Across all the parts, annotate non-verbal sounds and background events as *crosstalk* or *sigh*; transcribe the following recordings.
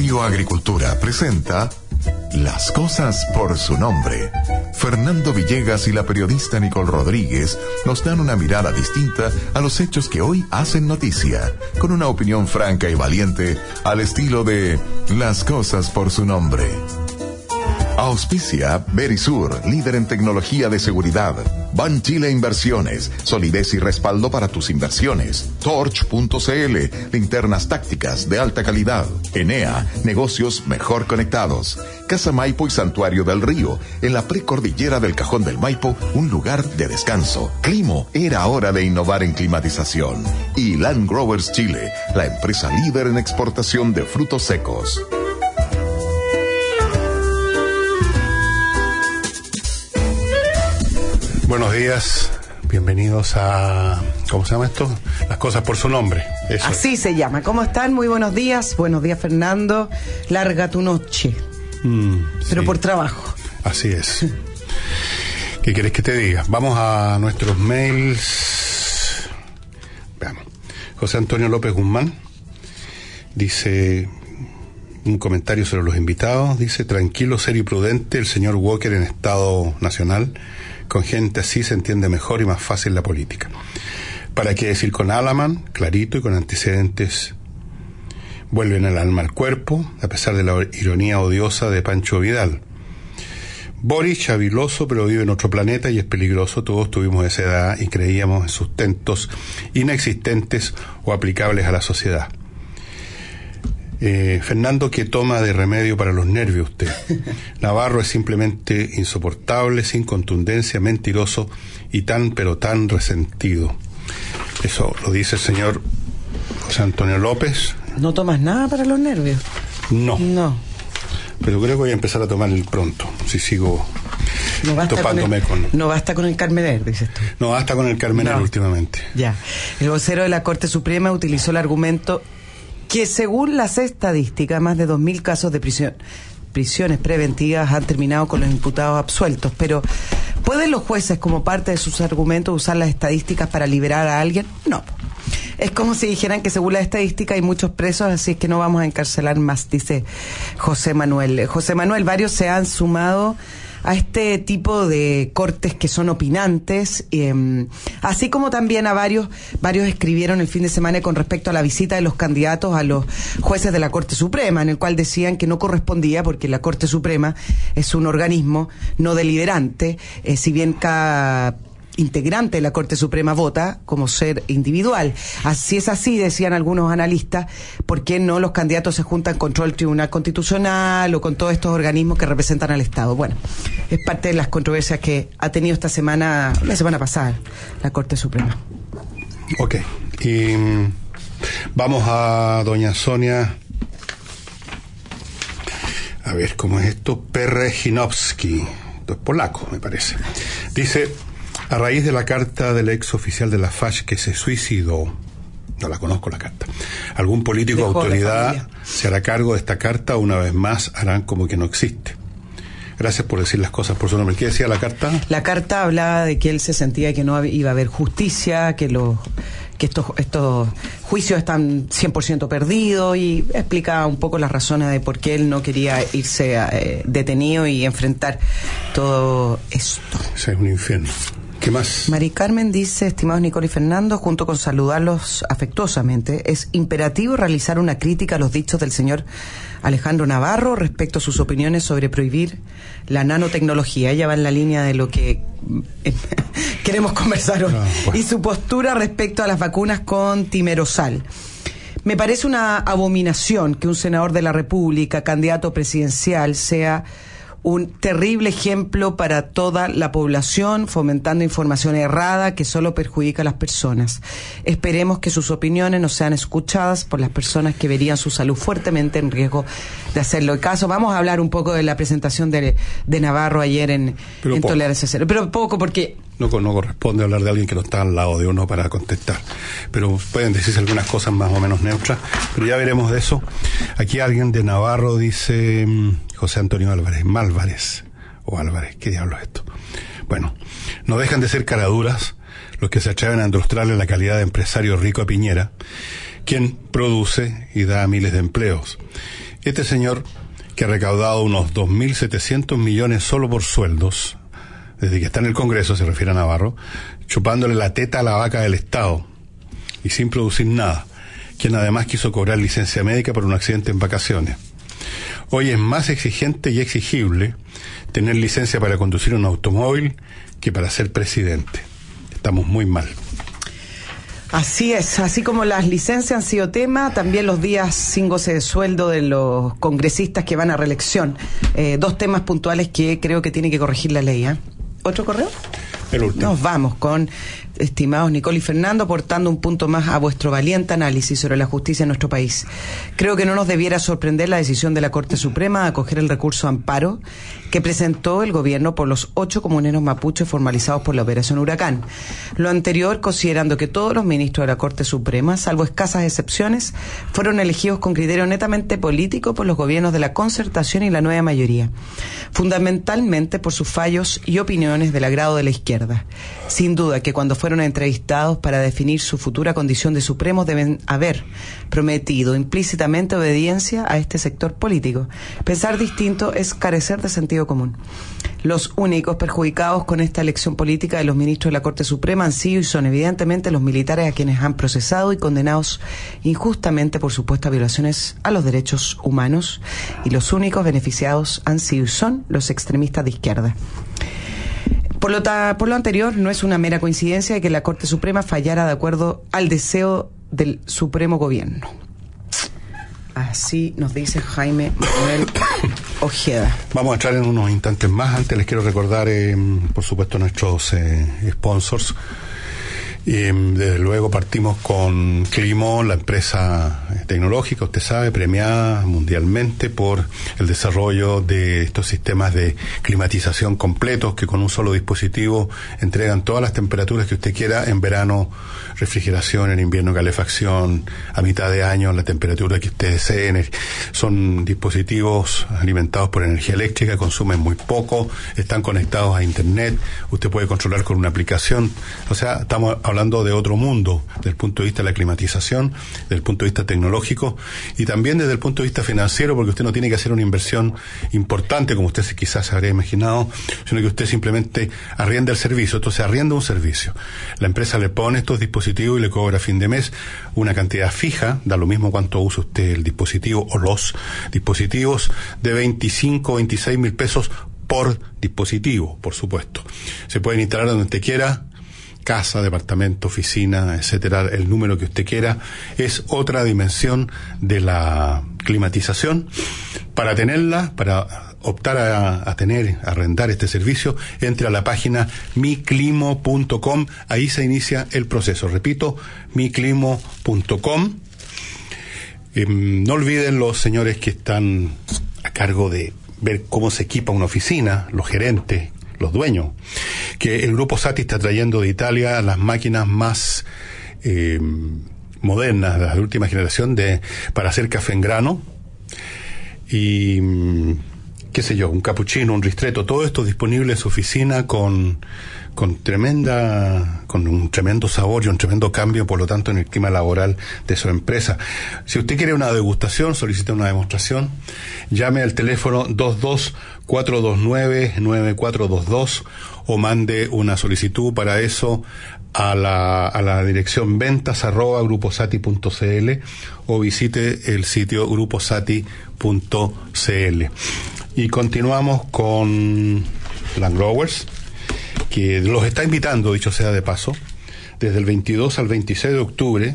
Radio Agricultura presenta Las cosas por su nombre. Fernando Villegas y la periodista Nicole Rodríguez nos dan una mirada distinta a los hechos que hoy hacen noticia, con una opinión franca y valiente al estilo de Las cosas por su nombre. Auspicia Berisur, líder en tecnología de seguridad. Ban Chile Inversiones, solidez y respaldo para tus inversiones. Torch.cl, linternas tácticas de alta calidad. Enea, negocios mejor conectados. Casa Maipo y Santuario del Río, en la precordillera del Cajón del Maipo, un lugar de descanso. Climo, era hora de innovar en climatización. Y Land Growers Chile, la empresa líder en exportación de frutos secos. Buenos días, bienvenidos a. ¿Cómo se llama esto? Las cosas por su nombre. Eso. Así se llama. ¿Cómo están? Muy buenos días. Buenos días, Fernando. Larga tu noche. Mm, Pero sí, por trabajo. Así es. *laughs* ¿Qué quieres que te diga? Vamos a nuestros mails. Veamos. José Antonio López Guzmán dice un comentario sobre los invitados. Dice: tranquilo, serio y prudente, el señor Walker en estado nacional. Con gente así se entiende mejor y más fácil la política. ¿Para qué decir con Alaman? Clarito y con antecedentes. Vuelven el alma al cuerpo, a pesar de la ironía odiosa de Pancho Vidal. Boris, chaviloso, pero vive en otro planeta y es peligroso. Todos tuvimos esa edad y creíamos en sustentos inexistentes o aplicables a la sociedad. Eh, Fernando, ¿qué toma de remedio para los nervios usted? *laughs* Navarro es simplemente insoportable, sin contundencia, mentiroso y tan, pero tan resentido. Eso lo dice el señor José Antonio López. ¿No tomas nada para los nervios? No, No. pero creo que voy a empezar a tomar el pronto, si sigo No basta, con topándome el, con... no basta con el Carmener, dices tú. No, hasta con el Carmenero No. últimamente. Ya. El vocero de la Corte Suprema utilizó el argumento que según las estadísticas, más de 2.000 casos de prisión, prisiones preventivas han terminado con los imputados absueltos. Pero, ¿pueden los jueces, como parte de sus argumentos, usar las estadísticas para liberar a alguien? No. Es como si dijeran que según la estadística hay muchos presos, así es que no vamos a encarcelar más, dice José Manuel. José Manuel, varios se han sumado a este tipo de cortes que son opinantes, eh, así como también a varios, varios escribieron el fin de semana con respecto a la visita de los candidatos a los jueces de la Corte Suprema, en el cual decían que no correspondía porque la Corte Suprema es un organismo no deliberante, eh, si bien cada integrante de la Corte Suprema vota como ser individual. Así es así, decían algunos analistas, ¿por qué no los candidatos se juntan contra el Tribunal Constitucional o con todos estos organismos que representan al Estado? Bueno, es parte de las controversias que ha tenido esta semana, la semana pasada, la Corte Suprema. Ok. Y mm, vamos a doña Sonia. A ver, ¿cómo es esto? Perreginowski. Esto es polaco, me parece. Dice, a raíz de la carta del ex oficial de la FASH que se suicidó, no la conozco la carta, algún político o Dejó autoridad se hará cargo de esta carta, una vez más harán como que no existe. Gracias por decir las cosas por su nombre. ¿Qué decía la carta? La carta hablaba de que él se sentía que no iba a haber justicia, que los que estos, estos juicios están 100% perdidos y explicaba un poco las razones de por qué él no quería irse eh, detenido y enfrentar todo esto. Ese es un infierno. ¿Qué más? Mari Carmen dice, estimados Nicole y Fernando, junto con saludarlos afectuosamente, es imperativo realizar una crítica a los dichos del señor Alejandro Navarro respecto a sus opiniones sobre prohibir la nanotecnología. Ella va en la línea de lo que eh, *laughs* queremos conversar hoy. Ah, bueno. Y su postura respecto a las vacunas con timerosal. Me parece una abominación que un senador de la República, candidato presidencial, sea un terrible ejemplo para toda la población, fomentando información errada que solo perjudica a las personas. Esperemos que sus opiniones no sean escuchadas por las personas que verían su salud fuertemente en riesgo de hacerlo. El caso, vamos a hablar un poco de la presentación de, de Navarro ayer en, en. Tolerancia Cero. Pero poco, porque No, no corresponde hablar de alguien que no está al lado de uno para contestar. Pero pueden decirse algunas cosas más o menos neutras. Pero ya veremos de eso. Aquí alguien de Navarro dice mm, José Antonio Álvarez. Málvarez. O Álvarez. ¿Qué diablo es esto? Bueno, no dejan de ser caraduras los que se atreven a endrostrarle la calidad de empresario rico a Piñera, quien produce y da miles de empleos. Este señor, que ha recaudado unos 2.700 millones solo por sueldos, desde que está en el Congreso, se refiere a Navarro, chupándole la teta a la vaca del Estado y sin producir nada, quien además quiso cobrar licencia médica por un accidente en vacaciones. Hoy es más exigente y exigible tener licencia para conducir un automóvil que para ser presidente. Estamos muy mal. Así es, así como las licencias han sido tema, también los días sin goce de sueldo de los congresistas que van a reelección. Eh, dos temas puntuales que creo que tiene que corregir la ley. ¿eh? ¿Otro correo? El último. Nos vamos con estimados Nicole y Fernando, aportando un punto más a vuestro valiente análisis sobre la justicia en nuestro país. Creo que no nos debiera sorprender la decisión de la Corte Suprema de acoger el recurso amparo que presentó el gobierno por los ocho comuneros mapuches formalizados por la Operación Huracán. Lo anterior, considerando que todos los ministros de la Corte Suprema, salvo escasas excepciones, fueron elegidos con criterio netamente político por los gobiernos de la concertación y la nueva mayoría, fundamentalmente por sus fallos y opiniones del agrado de la izquierda. Sin duda que cuando fueron entrevistados para definir su futura condición de supremos deben haber prometido implícitamente obediencia a este sector político. Pensar distinto es carecer de sentido común. Los únicos perjudicados con esta elección política de los ministros de la Corte Suprema han sido y son evidentemente los militares a quienes han procesado y condenados injustamente por supuestas violaciones a los derechos humanos y los únicos beneficiados han sido y son los extremistas de izquierda. Por lo, por lo anterior, no es una mera coincidencia de que la Corte Suprema fallara de acuerdo al deseo del Supremo Gobierno. Así nos dice Jaime Manuel *coughs* Ojeda. Vamos a entrar en unos instantes más. Antes les quiero recordar, eh, por supuesto, nuestros eh, sponsors. Y desde luego partimos con Climo, la empresa tecnológica, usted sabe, premiada mundialmente por el desarrollo de estos sistemas de climatización completos que con un solo dispositivo entregan todas las temperaturas que usted quiera en verano, refrigeración, en invierno calefacción, a mitad de año la temperatura que usted desee. Son dispositivos alimentados por energía eléctrica, consumen muy poco, están conectados a internet, usted puede controlar con una aplicación. O sea, estamos hablando de otro mundo, desde el punto de vista de la climatización, desde el punto de vista tecnológico y también desde el punto de vista financiero, porque usted no tiene que hacer una inversión importante, como usted quizás se habría imaginado, sino que usted simplemente arrienda el servicio. Entonces, arrienda un servicio. La empresa le pone estos dispositivos y le cobra a fin de mes una cantidad fija, da lo mismo cuánto usa usted el dispositivo o los dispositivos, de 25 o 26 mil pesos por dispositivo, por supuesto. Se pueden instalar donde usted quiera, casa, departamento, oficina, etcétera, el número que usted quiera, es otra dimensión de la climatización. Para tenerla, para optar a, tener, a arrendar este servicio, entre a la página miclimo.com, ahí se inicia el proceso. Repito, miclimo.com. Em, no olviden los señores que están a cargo de ver cómo se equipa una oficina, los gerentes, los dueños, que el grupo Sati está trayendo de Italia las máquinas más eh, modernas, de la última generación, de, para hacer café en grano. Y mm, qué sé yo, un capuchino, un ristreto, todo esto disponible en su oficina con con tremenda, con un tremendo sabor y un tremendo cambio, por lo tanto, en el clima laboral de su empresa. Si usted quiere una degustación, solicita una demostración, llame al teléfono 22429-9422 o mande una solicitud para eso a la, a la dirección ventas arroba gruposati.cl o visite el sitio gruposati.cl. Y continuamos con Land Growers que los está invitando, dicho sea de paso, desde el 22 al 26 de octubre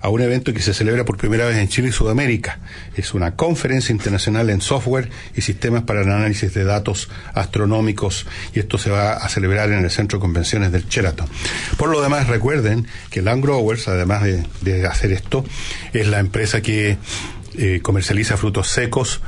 a un evento que se celebra por primera vez en Chile y Sudamérica. Es una conferencia internacional en software y sistemas para el análisis de datos astronómicos y esto se va a celebrar en el Centro de Convenciones del Sheraton. Por lo demás, recuerden que Land Growers, además de, hacer esto, es la empresa que eh, comercializa frutos secos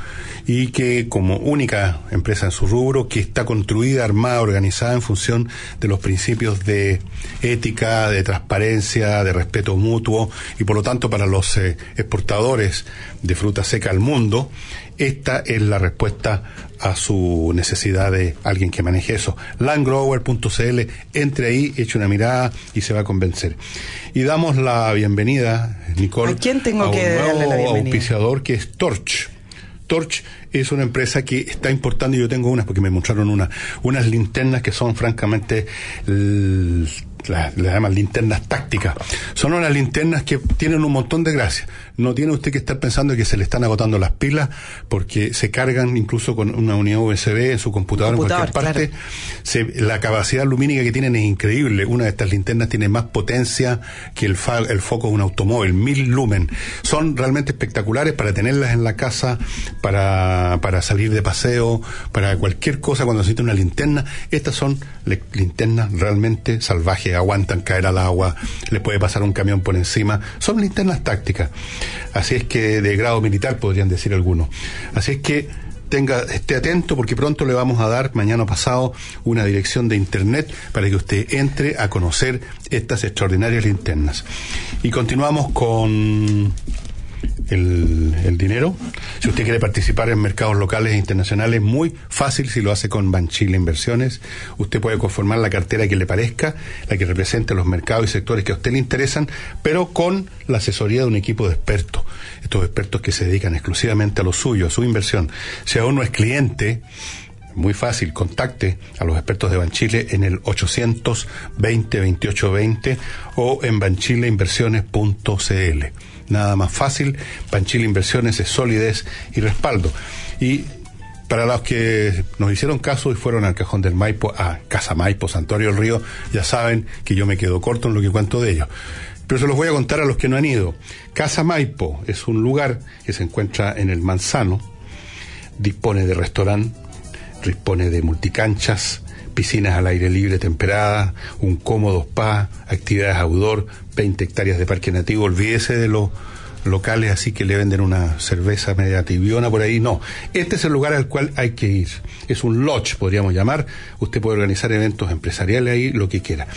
y que como única empresa en su rubro, que está construida, armada, organizada en función de los principios de ética, de transparencia, de respeto mutuo y por lo tanto para los eh, exportadores de fruta seca al mundo, esta es la respuesta a su necesidad de alguien que maneje eso. Landgrower.cl, entre ahí, eche una mirada y se va a convencer. Y damos la bienvenida, Nicole, ¿A quién tengo un que nuevo darle la bienvenida? auspiciador que es Torch. Torch es una empresa que está importando, y yo tengo unas porque me mostraron una, unas linternas que son francamente las, llaman linternas tácticas. Son unas linternas que tienen un montón de gracia. No tiene usted que estar pensando que se le están agotando las pilas porque se cargan incluso con una unidad USB en su computador, en cualquier parte. la capacidad lumínica que tienen es increíble. Una de estas linternas tiene más potencia que el, el foco de un automóvil, mil lumen. Son realmente espectaculares para tenerlas en la casa, para, para salir de paseo, para cualquier cosa cuando necesita una linterna. Estas son linternas realmente salvajes aguantan caer al agua, le puede pasar un camión por encima. Son linternas tácticas. Así es que de grado militar podrían decir algunos. Así es que tenga, esté atento porque pronto le vamos a dar mañana pasado una dirección de internet para que usted entre a conocer estas extraordinarias linternas. Y continuamos con el, dinero. Si usted quiere participar en mercados locales e internacionales, muy fácil si lo hace con Banchile Inversiones. Usted puede conformar la cartera que le parezca, la que represente los mercados y sectores que a usted le interesan, pero con la asesoría de un equipo de expertos. Estos expertos que se dedican exclusivamente a lo suyo, a su inversión. Si aún no es cliente, muy fácil, contacte a los expertos de Banchile en el 820 2820 o en banchileinversiones.cl nada más fácil. Panchile Inversiones es solidez y respaldo. Y para los que nos hicieron caso y fueron al cajón del Maipo, a Casa Maipo, Santuario del Río, ya saben que yo me quedo corto en lo que cuento de ellos. Pero se los voy a contar a los que no han ido. Casa Maipo es un lugar que se encuentra en el Manzano, dispone de restaurante, dispone de multicanchas, piscinas al aire libre temperadas, un cómodo spa, actividades outdoor, 20 hectáreas de parque nativo. Olvídese de los locales así que le venden una cerveza media tibiona por ahí. No, este es el lugar al cual hay que ir. Es un lodge, podríamos llamar. Usted puede organizar eventos empresariales ahí, lo que quiera.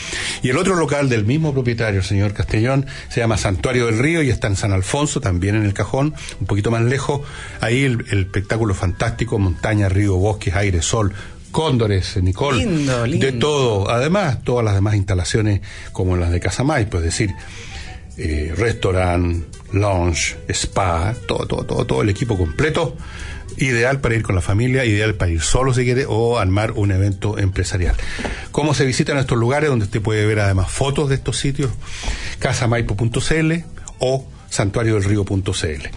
Y el otro local del mismo propietario, el señor Castellón, se llama Santuario del Río y está en San Alfonso, también en el cajón, un poquito más lejos. Ahí el, el espectáculo fantástico, montaña, río, bosques, aire, sol, cóndores, Nicole, de todo. Además, todas las demás instalaciones como las de Casamay, pues decir, eh, restaurant, lounge, spa, todo, todo, todo, todo el equipo completo. Ideal para ir con la familia, ideal para ir solo si quiere o armar un evento empresarial. ¿Cómo se visitan estos lugares donde usted puede ver además fotos de estos sitios? casamaipo.cl o santuariodelrío.cl.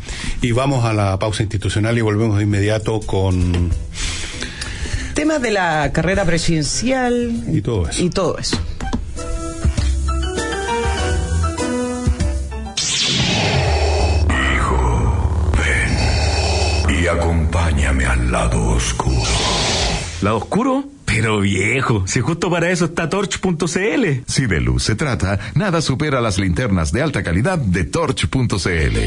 Y vamos a la pausa institucional y volvemos de inmediato con temas de la carrera presidencial y todo eso. Y todo eso. Hijo, ven y acompáñame al lado oscuro. ¿Lado oscuro? Pero viejo, si justo para eso está torch.cl. Si de luz se trata, nada supera las linternas de alta calidad de torch.cl.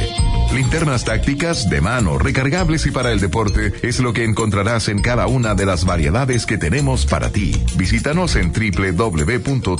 Linternas tácticas, de mano, recargables y para el deporte es lo que encontrarás en cada una de las variedades que tenemos para ti. Visítanos en www.torch.cl.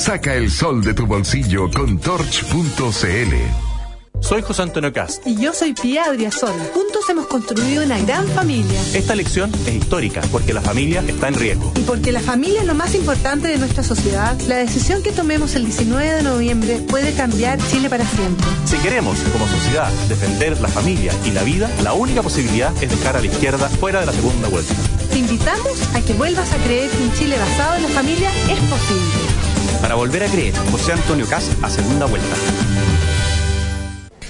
Saca el sol de tu bolsillo con torch.cl. Soy José Antonio Cast. Y yo soy Pia Adriasol. Juntos hemos construido una gran familia. Esta elección es histórica porque la familia está en riesgo. Y porque la familia es lo más importante de nuestra sociedad, la decisión que tomemos el 19 de noviembre puede cambiar Chile para siempre. Si queremos, como sociedad, defender la familia y la vida, la única posibilidad es dejar a la izquierda fuera de la segunda vuelta. Te invitamos a que vuelvas a creer que un Chile basado en la familia es posible. Para volver a creer, José Antonio Cast a segunda vuelta.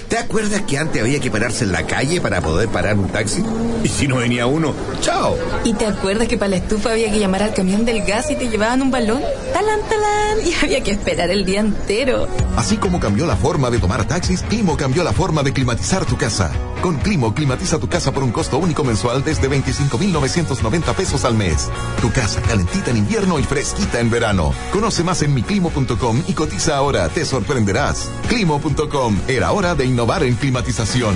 ¿Te acuerdas que antes había que pararse en la calle para poder parar un taxi? Y si no venía uno, ¡chao! ¿Y te acuerdas que para la estufa había que llamar al camión del gas y te llevaban un balón? ¡Talán, talán! Y había que esperar el día entero. Así como cambió la forma de tomar taxis, Climo cambió la forma de climatizar tu casa. Con Climo, climatiza tu casa por un costo único mensual desde 25,990 pesos al mes. Tu casa calentita en invierno y fresquita en verano. Conoce más en miclimo.com y cotiza ahora, te sorprenderás. Climo.com, era hora de innovar en climatización.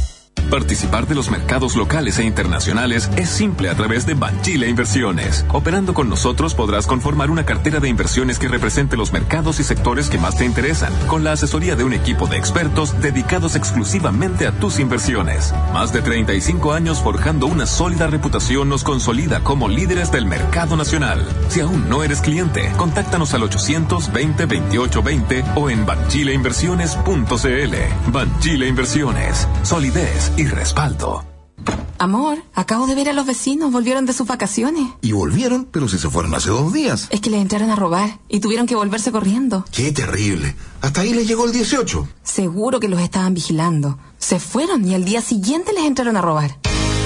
Participar de los mercados locales e internacionales es simple a través de Banchile Inversiones. Operando con nosotros podrás conformar una cartera de inversiones que represente los mercados y sectores que más te interesan, con la asesoría de un equipo de expertos dedicados exclusivamente a tus inversiones. Más de 35 años forjando una sólida reputación nos consolida como líderes del mercado nacional. Si aún no eres cliente, contáctanos al 820 2820 o en banchileinversiones.cl. Banchile Inversiones, solidez y respaldo. Amor, acabo de ver a los vecinos, volvieron de sus vacaciones. Y volvieron, pero si se fueron hace dos días. Es que les entraron a robar y tuvieron que volverse corriendo. Qué terrible. Hasta ahí les llegó el 18. Seguro que los estaban vigilando. Se fueron y al día siguiente les entraron a robar.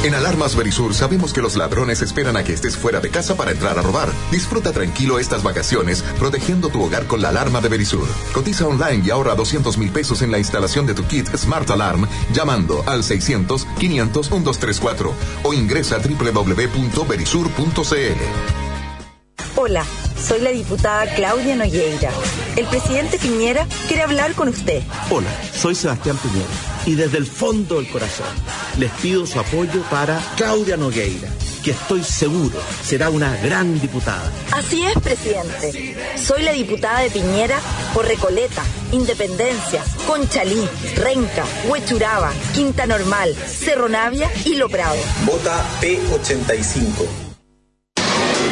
En Alarmas Verisur sabemos que los ladrones esperan a que estés fuera de casa para entrar a robar. Disfruta tranquilo estas vacaciones protegiendo tu hogar con la alarma de Verisur. Cotiza online y ahorra 200 mil pesos en la instalación de tu kit Smart Alarm llamando al 600 500 1234 o ingresa a www.verisur.cl. Hola, soy la diputada Claudia Nogueira. El presidente Piñera quiere hablar con usted. Hola, soy Sebastián Piñera y desde el fondo del corazón les pido su apoyo para Claudia Nogueira, que estoy seguro será una gran diputada. Así es, presidente. Soy la diputada de Piñera por Recoleta, Independencia, Conchalí, Renca, Huechuraba, Quinta Normal, Cerro Navia y Lo Prado. Vota P85.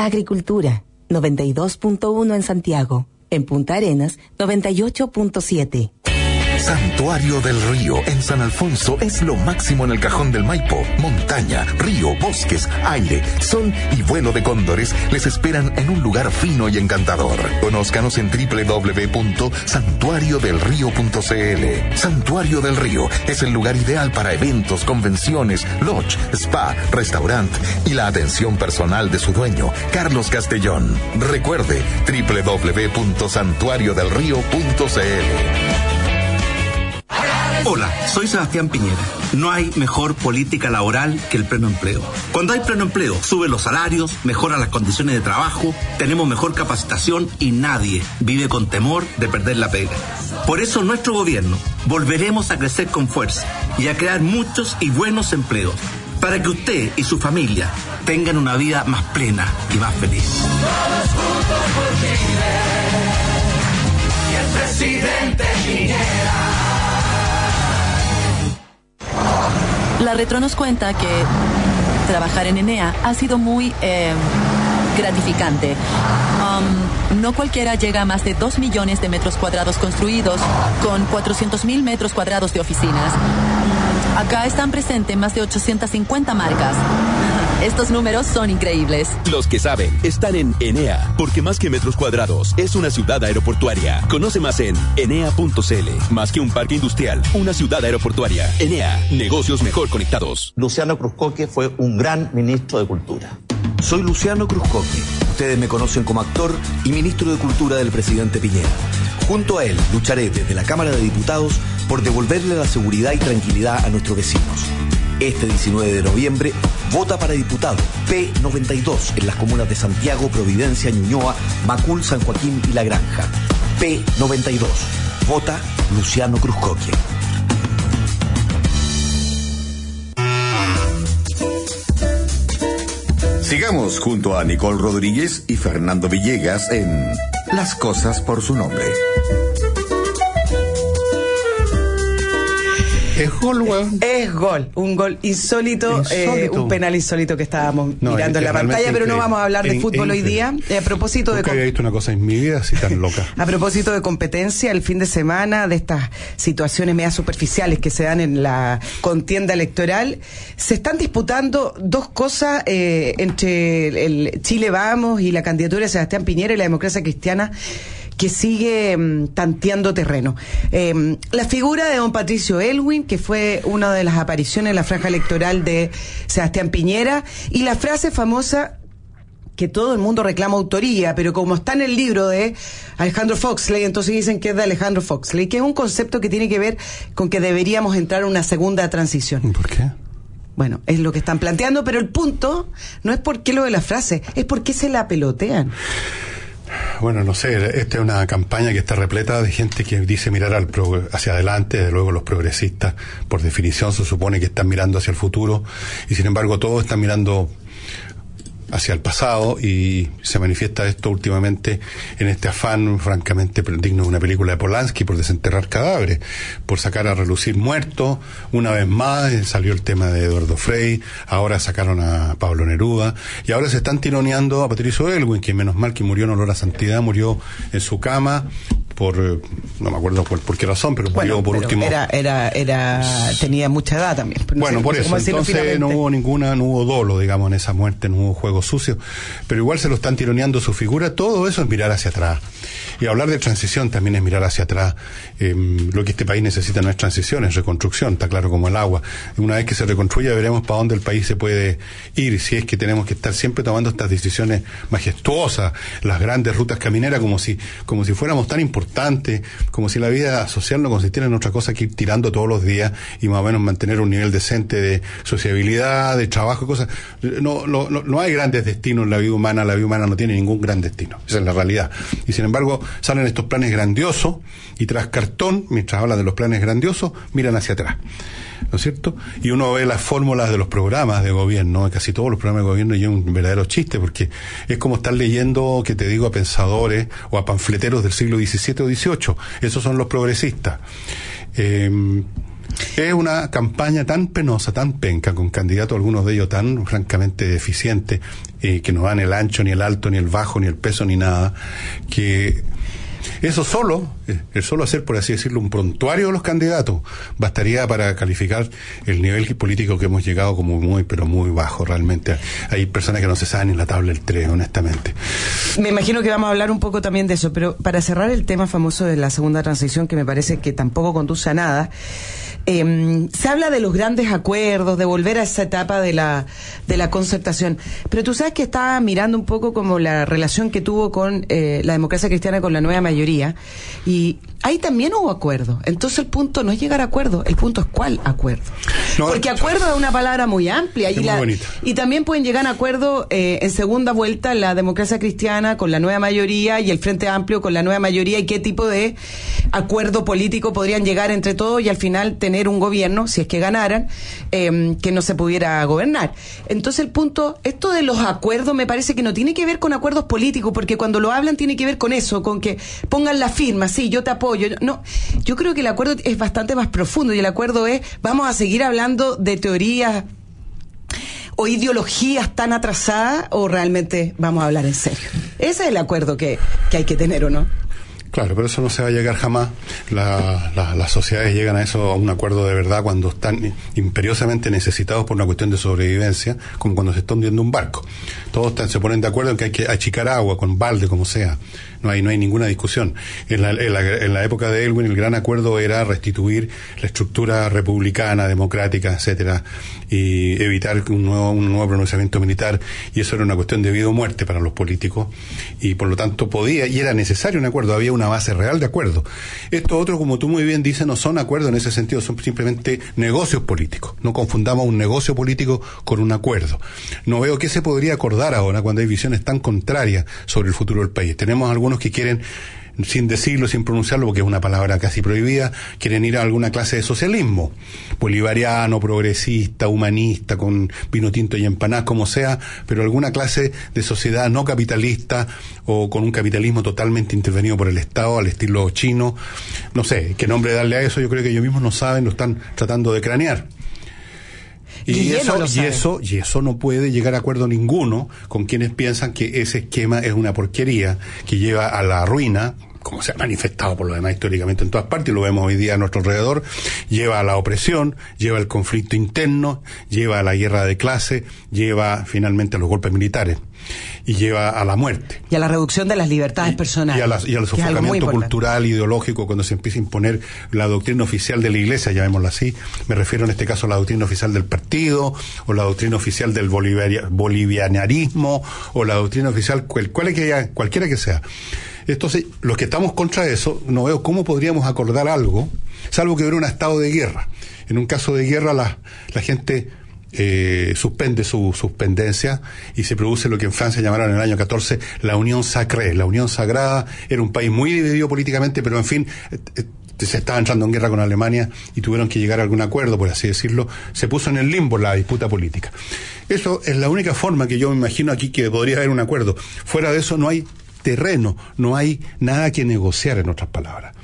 Agricultura, 92.1 en Santiago. En Punta Arenas, 98.7. Santuario del Río en San Alfonso es lo máximo en el cajón del Maipo. Montaña, río, bosques, aire, sol y vuelo de cóndores les esperan en un lugar fino y encantador. Conózcanos en www.santuariodelrío.cl. Santuario del Río es el lugar ideal para eventos, convenciones, lodge, spa, restaurant y la atención personal de su dueño, Carlos Castellón. Recuerde www.santuariodelrío.cl. Hola, soy Sebastián Piñera. No hay mejor política laboral que el pleno empleo. Cuando hay pleno empleo, suben los salarios, mejoran las condiciones de trabajo, tenemos mejor capacitación y nadie vive con temor de perder la pega. Por eso nuestro gobierno volveremos a crecer con fuerza y a crear muchos y buenos empleos para que usted y su familia tengan una vida más plena y más feliz. Todos juntos por Chile. Y el presidente. La retro nos cuenta que trabajar en Enea ha sido muy eh, gratificante. Um, no cualquiera llega a más de 2 millones de metros cuadrados construidos con 400 mil metros cuadrados de oficinas. Acá están presentes más de 850 marcas. Estos números son increíbles. Los que saben están en Enea, porque más que metros cuadrados, es una ciudad aeroportuaria. Conoce más en enea.cl. Más que un parque industrial, una ciudad aeroportuaria. Enea, negocios mejor conectados. Luciano Cruzcoque fue un gran ministro de Cultura. Soy Luciano Cruzcoque. Ustedes me conocen como actor y ministro de Cultura del presidente Piñera. Junto a él lucharé desde la Cámara de Diputados por devolverle la seguridad y tranquilidad a nuestros vecinos. Este 19 de noviembre, vota para diputado P92 en las comunas de Santiago, Providencia, Ñuñoa, Macul, San Joaquín y La Granja. P92. Vota Luciano Cruzcoque. Sigamos junto a Nicole Rodríguez y Fernando Villegas en Las cosas por su nombre. Es gol, weón. Es gol, un gol insólito, eh, un penal insólito que estábamos No, mirando es- en la pantalla, pero no vamos a hablar de fútbol hoy día. Eh, a propósito de Nunca había visto una cosa en mi vida así tan *laughs* loca. A propósito de competencia, el fin de semana, de estas situaciones medias superficiales que se dan en la contienda electoral, se están disputando dos cosas eh, entre el Chile Vamos y la candidatura de Sebastián Piñera y la democracia cristiana que sigue mm, tanteando terreno. Eh, la figura de don Patricio Elwin, que fue una de las apariciones en la franja electoral de Sebastián Piñera, y la frase famosa que todo el mundo reclama autoría, pero como está en el libro de Alejandro Foxley, entonces dicen que es de Alejandro Foxley, que es un concepto que tiene que ver con que deberíamos entrar en una segunda transición. ¿Por qué? Bueno, es lo que están planteando, pero el punto no es por qué lo de la frase, es por qué se la pelotean. Bueno, no sé, esta es una campaña que está repleta de gente que dice mirar al pro- hacia adelante, desde luego los progresistas, por definición, se supone que están mirando hacia el futuro, y sin embargo todos están mirando hacia el pasado y se manifiesta esto últimamente en este afán francamente digno de una película de Polanski por desenterrar cadáveres, por sacar a relucir muertos. Una vez más salió el tema de Eduardo Frei, ahora sacaron a Pablo Neruda y ahora se están tironeando a Patricio Elwin, que menos mal que murió en olor a santidad, murió en su cama por, eh, no me acuerdo por, por qué razón, pero murió Bueno, por pero último. era, era, era, tenía mucha edad también. No Bueno, sé- por eso. Entonces no hubo ninguna, no hubo dolo, digamos, en esa muerte, no hubo juego sucio. Pero igual se lo están tironeando su figura. Todo eso es mirar hacia atrás. Y hablar de transición también es mirar hacia atrás. Eh, lo que este país necesita no es transición, es reconstrucción, está claro como el agua. Una vez que se reconstruya veremos para dónde el país se puede ir, si es que tenemos que estar siempre tomando estas decisiones majestuosas, las grandes rutas camineras, como si, como si fuéramos tan importantes, como si la vida social no consistiera en otra cosa que ir tirando todos los días y más o menos mantener un nivel decente de sociabilidad, de trabajo, cosas. No, no, no, hay grandes destinos en la vida humana, la vida humana no tiene ningún gran destino, esa es la realidad. Y sin embargo, salen estos planes grandiosos y tras cartón, mientras hablan de los planes grandiosos, miran hacia atrás. ¿No es cierto? Y uno ve las fórmulas de los programas de gobierno, casi todos los programas de gobierno, y es un verdadero chiste, porque es como estar leyendo, que te digo, a pensadores o a panfleteros del siglo XVII o XVIII. Esos son los progresistas. Eh, es una campaña tan penosa, tan penca, con candidatos, algunos de ellos tan francamente deficientes, eh, que no dan el ancho, ni el alto, ni el bajo, ni el peso, ni nada, que eso solo, eh, el solo hacer, por así decirlo, un prontuario de los candidatos, bastaría para calificar el nivel político que hemos llegado como muy, pero muy bajo, realmente. Hay personas que no se saben ni la tabla del 3, honestamente. Me imagino que vamos a hablar un poco también de eso, pero para cerrar el tema famoso de la segunda transición, que me parece que tampoco conduce a nada, eh, se habla de los grandes acuerdos, de volver a esa etapa de la, de la concertación. Pero tú sabes que estaba mirando un poco como la relación que tuvo con eh, la democracia cristiana con la nueva mayoría, y ahí también hubo acuerdo. Entonces el punto no es llegar a acuerdo, el punto es cuál acuerdo. Porque acuerdo es una palabra muy amplia y, la- y también pueden llegar a acuerdo eh, en segunda vuelta la democracia cristiana con la nueva mayoría y el Frente Amplio con la nueva mayoría y qué tipo de acuerdo político podrían llegar entre todos y al final tener un gobierno, si es que ganaran, eh, que no se pudiera gobernar. Entonces el punto, esto de los acuerdos me parece que no tiene que ver con acuerdos políticos, porque cuando lo hablan tiene que ver con eso, con que pongan la firma, sí, yo te apoyo. No, yo creo que el acuerdo es bastante más profundo y el acuerdo es, vamos a seguir hablando de teorías o ideologías tan atrasadas o realmente vamos a hablar en serio. Ese es el acuerdo que, que hay que tener, ¿o no? Claro, pero eso no se va a llegar jamás. La- la- las sociedades llegan a eso, a un acuerdo de verdad, cuando están imperiosamente necesitados por una cuestión de sobrevivencia, como cuando se está hundiendo un barco. Todos se ponen de acuerdo en que hay que achicar agua con balde, como sea. No hay, no hay ninguna discusión. En la, en la- época de Elwin, el gran acuerdo era restituir la estructura republicana, democrática, etcétera, y evitar un nuevo, un nuevo pronunciamiento militar. Y eso era una cuestión de vida o muerte para los políticos. Y por lo tanto podía, y era necesario un acuerdo, había una base real de acuerdo. Esto otro, como tú muy bien dices, no son acuerdos en ese sentido, son simplemente negocios políticos. No confundamos un negocio político con un acuerdo. No veo qué se podría acordar ahora cuando hay visiones tan contrarias sobre el futuro del país. Tenemos algunos que quieren sin decirlo, sin pronunciarlo, porque es una palabra casi prohibida, quieren ir a alguna clase de socialismo, bolivariano, progresista, humanista, con vino tinto y empanadas, como sea, pero alguna clase de sociedad no capitalista o con un capitalismo totalmente intervenido por el Estado, al estilo chino. No sé, qué nombre darle a eso, yo creo que ellos mismos no saben, lo están tratando de cranear. Y eso, y eso, y eso no puede llegar a acuerdo ninguno con quienes piensan que ese esquema es una porquería que lleva a la ruina, como se ha manifestado por lo demás históricamente en todas partes, y lo vemos hoy día a nuestro alrededor, lleva a la opresión, lleva al conflicto interno, lleva a la guerra de clase, lleva finalmente a los golpes militares y lleva a la muerte. Y a la reducción de las libertades personales. Y, a la- y al sofocamiento cultural, ideológico, cuando se empieza a imponer la doctrina oficial de la Iglesia, llamémosla así. Me refiero en este caso a la doctrina oficial del partido, o la doctrina oficial del bolivianismo, o la doctrina oficial, cual- cualquiera que sea. Entonces, los que estamos contra eso, no veo cómo podríamos acordar algo, salvo que hubiera un estado de guerra. En un caso de guerra, la, la gente eh, suspende su suspendencia y se produce lo que en Francia llamaron en el año 14 la Unión Sacrée. La Unión Sagrada era un país muy dividido políticamente, pero en fin, eh, eh, se estaba entrando en guerra con Alemania y tuvieron que llegar a algún acuerdo, por así decirlo. Se puso en el limbo la disputa política. Eso es la única forma que yo me imagino aquí que podría haber un acuerdo. Fuera de eso no hay terreno, no hay nada que negociar, en otras palabras.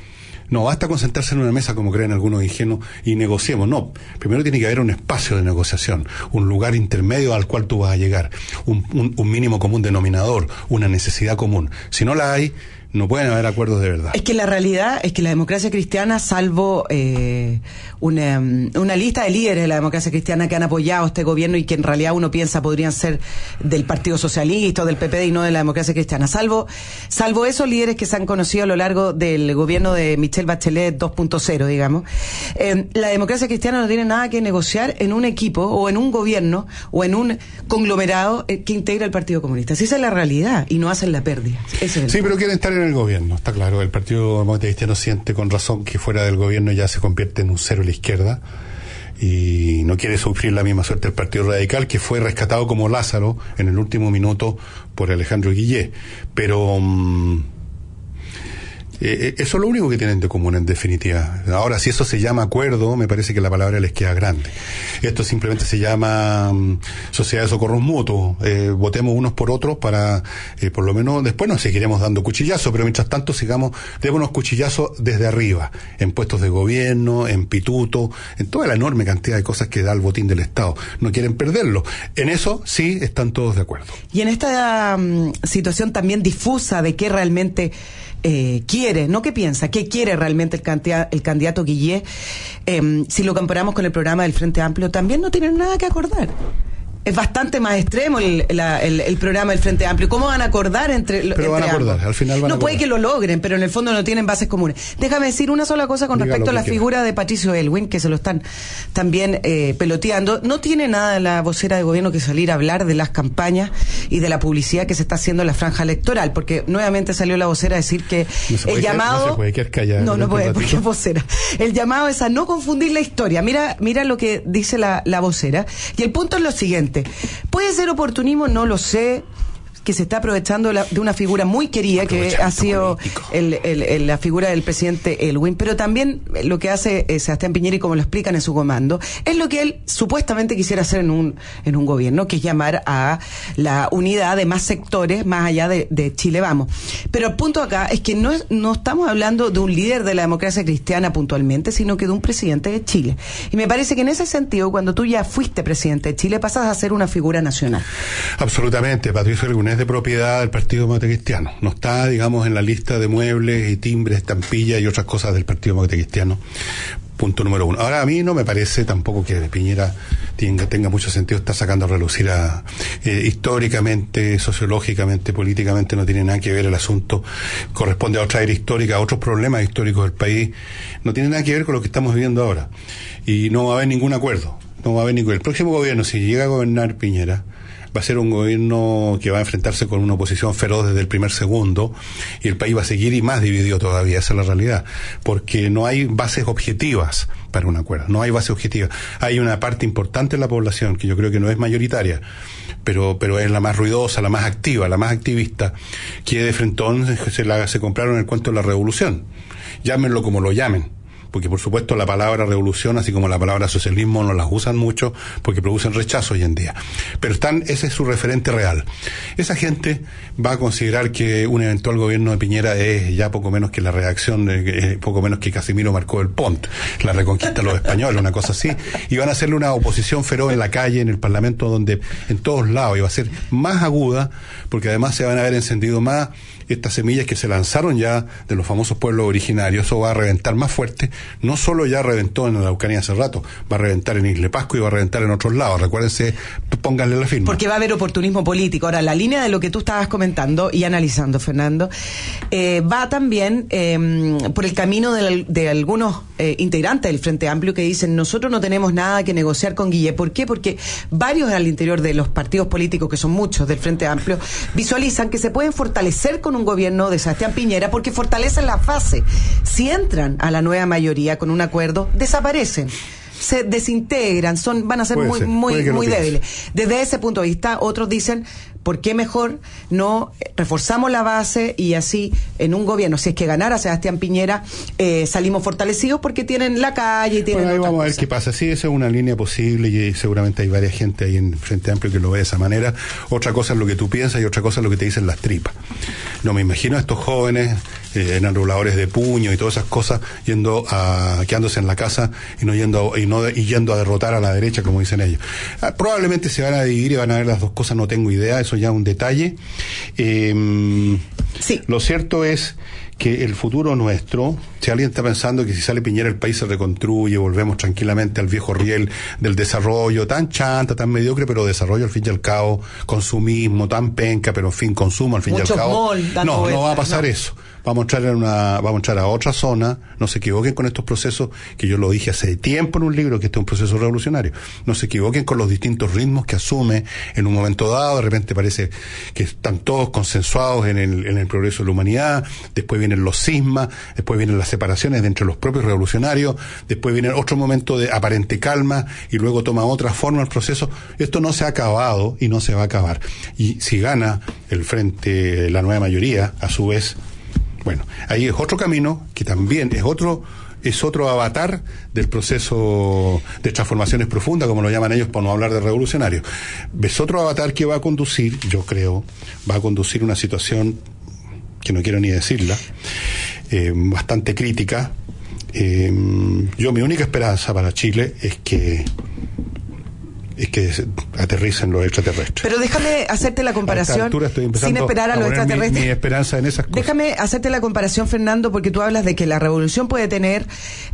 No basta con sentarse en una mesa como creen algunos ingenuos y negociemos. No, primero tiene que haber un espacio de negociación, un lugar intermedio al cual tú vas a llegar, un, mínimo común denominador, una necesidad común. Si no la hay, no pueden haber acuerdos de verdad. Es que la realidad es que la democracia cristiana, salvo eh, una, mm, una lista de líderes de la democracia cristiana que han apoyado este gobierno y que en realidad uno piensa podrían ser del Partido Socialista o del PPD y no de la democracia cristiana, salvo, salvo esos líderes que se han conocido a lo largo del gobierno de Michelle Bachelet 2.0, digamos, eh, la democracia cristiana no tiene nada que negociar en un equipo o en un gobierno o en un conglomerado eh, que integra el Partido Comunista. Si esa es la realidad y no hacen la pérdida. Ese es el Sí, pero quieren estar en el gobierno, está claro. El Partido Demócrata siente con razón que fuera del gobierno ya se convierte en un cero a la izquierda y no quiere sufrir la misma suerte del Partido Radical, que fue rescatado como Lázaro en el último minuto por Alejandro Guillé. Pero mm, eh, eh, eso es lo único que tienen de común en definitiva. Ahora, si eso se llama acuerdo, me parece que la palabra les queda grande. Esto simplemente se llama mm, sociedad de socorros mutuos. Eh, votemos unos por otros para, eh, por lo menos, después nos seguiremos dando cuchillazos, pero mientras tanto sigamos, démonos cuchillazos desde arriba, en puestos de gobierno, en pituto, en toda la enorme cantidad de cosas que da el botín del Estado. No quieren perderlo. En eso sí están todos de acuerdo. Y en esta mm, situación también difusa de qué realmente eh, quiere, no qué piensa, qué quiere realmente el, cantia- el candidato Guillé, em, si lo comparamos con el programa del Frente Amplio, también no tienen nada que acordar. Es bastante más extremo el, la- el- el programa del Frente Amplio. ¿Cómo van a acordar entre Pero van a acordar, ambos? al final van a No puede que lo logren, pero en el fondo no tienen bases comunes. Déjame decir una sola cosa con Diga respecto a la quiera. figura de Patricio Elwin, que se lo están también eh, peloteando. No tiene nada la vocera de gobierno que salir a hablar de las campañas y de la publicidad que se está haciendo en la franja electoral, porque nuevamente salió la vocera a decir que No el llamado... no se puede quedar callada No, no puede, porque es vocera. El llamado es a no confundir la historia. Mira, mira lo que dice la, la vocera. Y el punto es lo siguiente. ¿Puede ser oportunismo? No lo sé que se está aprovechando la- de una figura muy querida que ha sido el- el- el- la figura del presidente Elwin, pero también lo que hace eh, Sebastián Piñera y como lo explican en su comando, es lo que él supuestamente quisiera hacer en un, en un gobierno, que es llamar a la unidad de más sectores más allá de, de Chile Vamos. Pero el punto acá es que no, es- no estamos hablando de un líder de la democracia cristiana puntualmente, sino que de un presidente de Chile. Y me parece que en ese sentido, cuando tú ya fuiste presidente de Chile, pasas a ser una figura nacional. Absolutamente, Patricio Elwin es de propiedad del Partido Demócrata Cristiano. No está, digamos, en la lista de muebles y timbres, estampillas y otras cosas del Partido Demócrata Cristiano. Punto número uno. Ahora, a mí no me parece tampoco que Piñera tenga, mucho sentido estar sacando a relucir eh, históricamente, sociológicamente, políticamente, no tiene nada que ver el asunto. Corresponde a otra era histórica, a otros problemas históricos del país. No tiene nada que ver con lo que estamos viviendo ahora. Y no va a haber ningún acuerdo. No va a haber ningún. El próximo gobierno, si llega a gobernar Piñera, va a ser un gobierno que va a enfrentarse con una oposición feroz desde el primer segundo y el país va a seguir y más dividido todavía, esa es la realidad, porque no hay bases objetivas para un acuerdo, no hay bases objetivas. Hay una parte importante de la población que yo creo que no es mayoritaria, pero, pero es la más ruidosa, la más activa, la más activista, que de frentón se, la, se compraron el cuento de la revolución. Llámenlo como lo llamen porque por supuesto la palabra revolución, así como la palabra socialismo, no las usan mucho porque producen rechazo hoy en día. Pero están, ese es su referente real. Esa gente va a considerar que un eventual gobierno de Piñera es ya poco menos que la reacción, eh, poco menos que Casimiro marcó el Pont, la reconquista de los españoles, una cosa así, y van a hacerle una oposición feroz en la calle, en el Parlamento, donde en todos lados, y va a ser más aguda, porque además se van a haber encendido más estas semillas que se lanzaron ya de los famosos pueblos originarios, eso va a reventar más fuerte, no solo ya reventó en la Araucanía hace rato, va a reventar en Isle Pascua y va a reventar en otros lados, recuérdense, pónganle la firma. Porque va a haber oportunismo político. Ahora, la línea de lo que tú estabas comentando y analizando, Fernando, eh, va también eh, por el camino de, de algunos eh, integrantes del Frente Amplio que dicen, nosotros no tenemos nada que negociar con Guille. ¿Por qué? Porque varios al interior de los partidos políticos, que son muchos del Frente Amplio, visualizan que se pueden fortalecer con un gobierno de Sebastián Piñera porque fortalecen la fase. Si entran a la nueva mayoría con un acuerdo, desaparecen se desintegran, son, van a ser Puede muy, ser, muy, muy débiles. Desde ese punto de vista, otros dicen, ¿por qué mejor no reforzamos la base y así en un gobierno, si es que ganara Sebastián Piñera, eh, salimos fortalecidos porque tienen la calle y tienen... Bueno, ahí vamos a ver qué pasa. Sí, esa es una línea posible y seguramente hay varias gente ahí en Frente Amplio que lo ve de esa manera. Otra cosa es lo que tú piensas y otra cosa es lo que te dicen las tripas. No me imagino a estos jóvenes, eh, enarboladores de puño y todas esas cosas, yendo a, quedándose en la casa y no yendo, y no, y yendo a derrotar a la derecha, como dicen ellos. Ah, probablemente se van a dividir y van a ver las dos cosas, no tengo idea, eso ya un detalle. Eh, Lo cierto es que el futuro nuestro, si alguien está pensando que si sale Piñera el país se reconstruye, volvemos tranquilamente al viejo riel del desarrollo, tan chanta, tan mediocre, pero desarrollo al fin y al cabo, consumismo, tan penca, pero en fin, consumo al fin y al cabo. no, no va a pasar no. eso. Vamos a entrar en una, vamos a entrar a otra zona, no se equivoquen con estos procesos, que yo lo dije hace tiempo en un libro, que este es un proceso revolucionario. No se equivoquen con los distintos ritmos que asume en un momento dado, de repente parece que están todos consensuados en el, en el progreso de la humanidad, después vienen los sismas, después vienen las separaciones de entre los propios revolucionarios, después viene otro momento de aparente calma y luego toma otra forma el proceso. Esto no se ha acabado y no se va a acabar. Y si gana el frente, la nueva mayoría, a su vez, bueno, ahí es otro camino que también es otro es otro avatar del proceso de transformaciones profundas, como lo llaman ellos, por no hablar de revolucionario. Es otro avatar que va a conducir, yo creo, va a conducir una situación que no quiero ni decirla, eh, bastante crítica. Eh, yo mi única esperanza para Chile es que es que aterricen los extraterrestres. Pero déjame hacerte la comparación sin esperar a los mi- extraterrestres. Mi, esperanza en esas cosas. Déjame hacerte la comparación, Fernando, porque tú hablas de que la revolución puede tener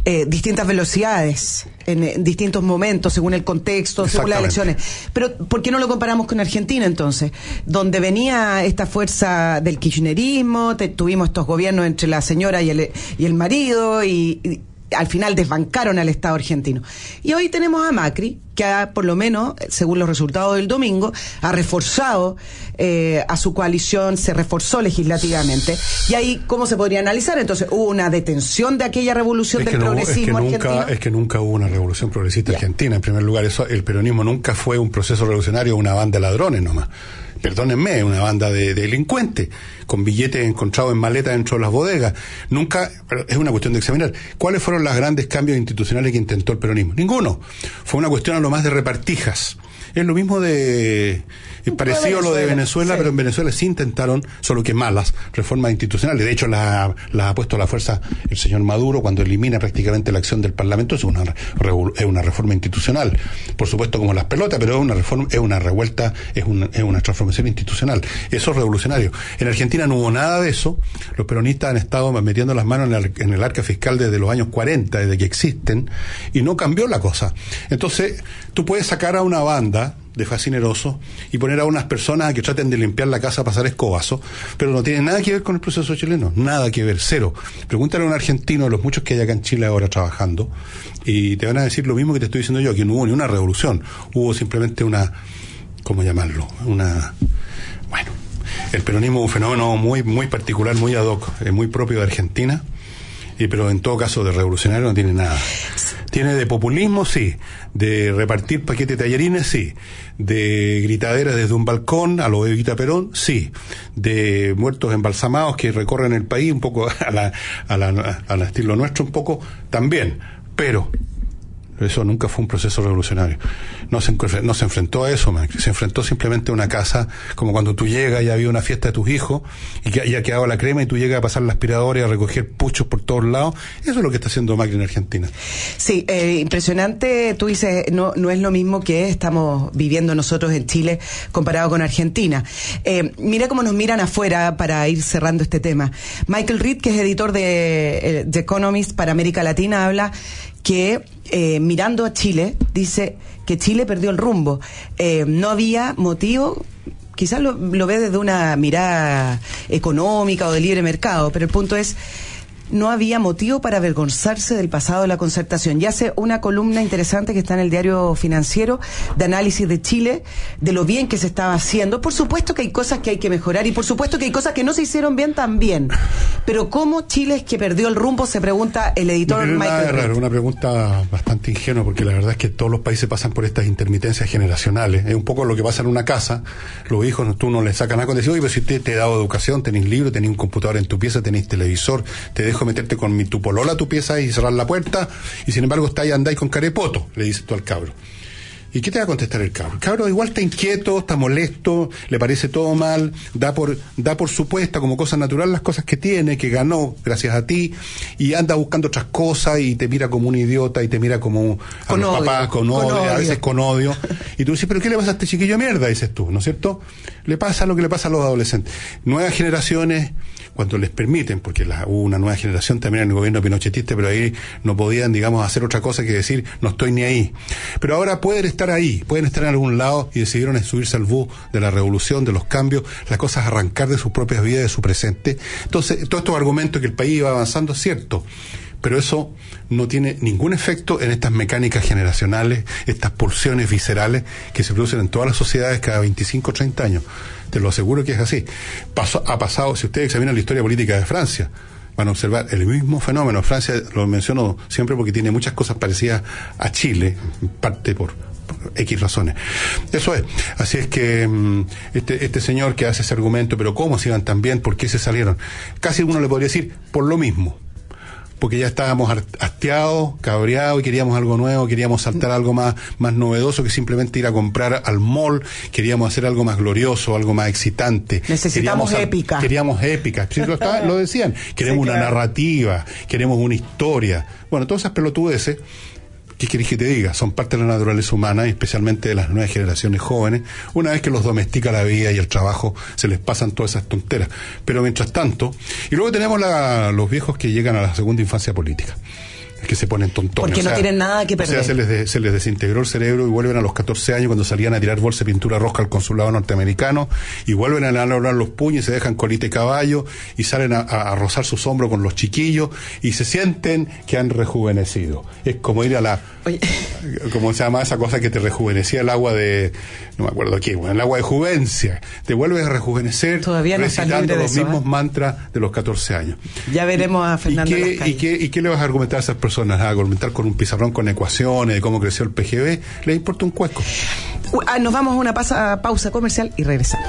eh, distintas velocidades en, distintos momentos, según el contexto, según las elecciones. Pero, ¿por qué no lo comparamos con Argentina entonces? Donde venía esta fuerza del kirchnerismo, te- tuvimos estos gobiernos entre la señora y el, y el marido, y, y al final desbancaron al Estado argentino. Y hoy tenemos a Macri, que ha, por lo menos, según los resultados del domingo, ha reforzado eh, a su coalición, se reforzó legislativamente. Y ahí, ¿cómo se podría analizar? Entonces, hubo una detención de aquella revolución Es del no- es que progresismo nunca, argentino. es que nunca hubo una revolución progresista argentina. En primer lugar, eso, el peronismo nunca fue un proceso revolucionario, una banda de ladrones nomás. Perdónenme, una banda de, de delincuentes, con billetes encontrados en maletas dentro de las bodegas. Nunca, es una cuestión de examinar. ¿Cuáles fueron los grandes cambios institucionales que intentó el peronismo? Ninguno. Fue una cuestión a lo más de repartijas. Es lo mismo de, es parecido a lo de Venezuela, sí. pero en Venezuela sí intentaron, solo que malas, reformas institucionales. De hecho, la, la ha puesto a la fuerza el señor Maduro cuando elimina prácticamente la acción del Parlamento. Es una, es una reforma institucional. Por supuesto, como las pelotas, pero es una reforma, es una revuelta, es una, es una transformación institucional. Eso es revolucionario. En Argentina no hubo nada de eso. Los peronistas han estado metiendo las manos en el, en el arca fiscal desde los años 40, desde que existen, y no cambió la cosa. Entonces, tú puedes sacar a una banda de fascinerosos y poner a unas personas a que traten de limpiar la casa pasar escobazo, pero no tiene nada que ver con el proceso chileno, nada que ver, cero. Pregúntale a un argentino de los muchos que hay acá en Chile ahora trabajando y te van a decir lo mismo que te estoy diciendo yo, que no hubo ni una revolución, hubo simplemente una, ¿cómo llamarlo? Una, bueno, el peronismo es un fenómeno muy, muy particular, muy ad hoc, eh, muy propio de Argentina, y, pero en todo caso de revolucionario no tiene nada. Tiene de populismo, sí. De repartir paquetes de tallarines, sí. De gritaderas desde un balcón a lo Evita Perón, sí. De muertos embalsamados que recorren el país, un poco *laughs* a la, a la, al estilo nuestro, un poco también. Pero eso nunca fue un proceso revolucionario. No se, no se enfrentó a eso, Macri. se enfrentó simplemente a una casa, como cuando tú llegas y había una fiesta de tus hijos y que ya quedado la crema y tú llegas a pasar la aspiradora y a recoger puchos por todos lados. Eso es lo que está haciendo Macri en Argentina. Sí, eh, impresionante. Tú dices, no, no es lo mismo que estamos viviendo nosotros en Chile comparado con Argentina. Eh, mira cómo nos miran afuera para ir cerrando este tema. Michael Reed, que es editor de eh, The Economist para América Latina, habla que eh, mirando a Chile, dice que Chile perdió el rumbo. Eh, no había motivo quizás lo, lo ve desde una mirada económica o de libre mercado, pero el punto es, no había motivo para avergonzarse del pasado de la concertación. Y hace una columna interesante que está en el diario financiero de análisis de Chile, de lo bien que se estaba haciendo. Por supuesto que hay cosas que hay que mejorar y por supuesto que hay cosas que no se hicieron bien también. Pero ¿cómo Chile es que perdió el rumbo? Se pregunta el editor No Michael. Raro, una pregunta bastante ingenua, porque la verdad es que todos los países pasan por estas intermitencias generacionales. Es un poco lo que pasa en una casa. Los hijos, tú no les sacas nada con decir, oye, pero si te, te he dado educación, tenéis libro, tenéis un computador en tu pieza, tenéis televisor, te dejo meterte con mi tu polola tu pieza y cerrar la puerta, y sin embargo está ahí andáis con carepoto, le dices tú al cabro. ¿Y qué te va a contestar el cabro? El cabro igual está inquieto, está molesto, le parece todo mal, da por, da por supuesta como cosa natural las cosas que tiene, que ganó gracias a ti, y anda buscando otras cosas y te mira como un idiota y te mira como a Con los odio, papás con con odio, a veces con odio. Y tú dices, ¿pero qué le pasa a este chiquillo de mierda? Dices tú, ¿no es cierto? Le pasa lo que le pasa a los adolescentes. Nuevas generaciones, cuando les permiten, porque hubo una nueva generación también en el gobierno pinochetista, pero ahí no podían, digamos, hacer otra cosa que decir, no estoy ni ahí. Pero ahora pueden estar ahí, pueden estar en algún lado y decidieron subirse al bus de la revolución, de los cambios, las cosas arrancar de sus propias vidas, de su presente. Entonces, todos estos argumentos que el país iba avanzando, es cierto. Pero eso no tiene ningún efecto en estas mecánicas generacionales, estas pulsiones viscerales que se producen en todas las sociedades cada 25 o 30 años. Te lo aseguro que es así. Pasó- ha pasado, si ustedes examinan la historia política de Francia, van a observar el mismo fenómeno. Francia lo menciono siempre porque tiene muchas cosas parecidas a Chile, parte por, por X razones. Eso es. Así es que mm, este, este señor que hace ese argumento, pero ¿cómo se iban tan bien? ¿Por qué se salieron? Casi uno le podría decir, por lo mismo porque ya estábamos hastiados, cabreados y queríamos algo nuevo, queríamos saltar algo más, más novedoso que simplemente ir a comprar al mall, queríamos hacer algo más glorioso, algo más excitante. Necesitamos Queríamos épica. Queríamos épica, lo, estaba- lo decían, *laughs* queremos Sí, una narrativa, queremos una historia. Bueno, todas esas pelotudeces, ¿qué querés que te diga? Son parte de la naturaleza humana y especialmente de las nuevas generaciones jóvenes. Una vez que los domestica la vida y el trabajo, se les pasan todas esas tonteras. Pero mientras tanto, y luego tenemos la- los viejos que llegan a la segunda infancia política. Que se ponen tontones. Porque no tienen nada que O sea, perder. se les, de- se les desintegró el cerebro y vuelven a los 14 años cuando salían a tirar bolsa de pintura roja al consulado norteamericano y vuelven a elaborar los puños y se dejan colita y caballo y salen a, a- a rozar sus hombros con los chiquillos y se sienten que han rejuvenecido. Es como ir a la... *laughs* ¿Cómo se llama esa cosa que te rejuvenecía el agua de... No me acuerdo qué, bueno, el agua de juvencia. Te vuelves a rejuvenecer Todavía no recitando los eso, mismos ¿eh? mantras de los 14 años. Ya veremos a ¿Y Fernando qué, y, qué, ¿Y qué le vas a argumentar a esas personas? ¿A argumentar con un pizarrón con ecuaciones de cómo creció el PGB? ¿Les importa un cuesco? Ah, nos vamos a una pausa comercial y regresamos.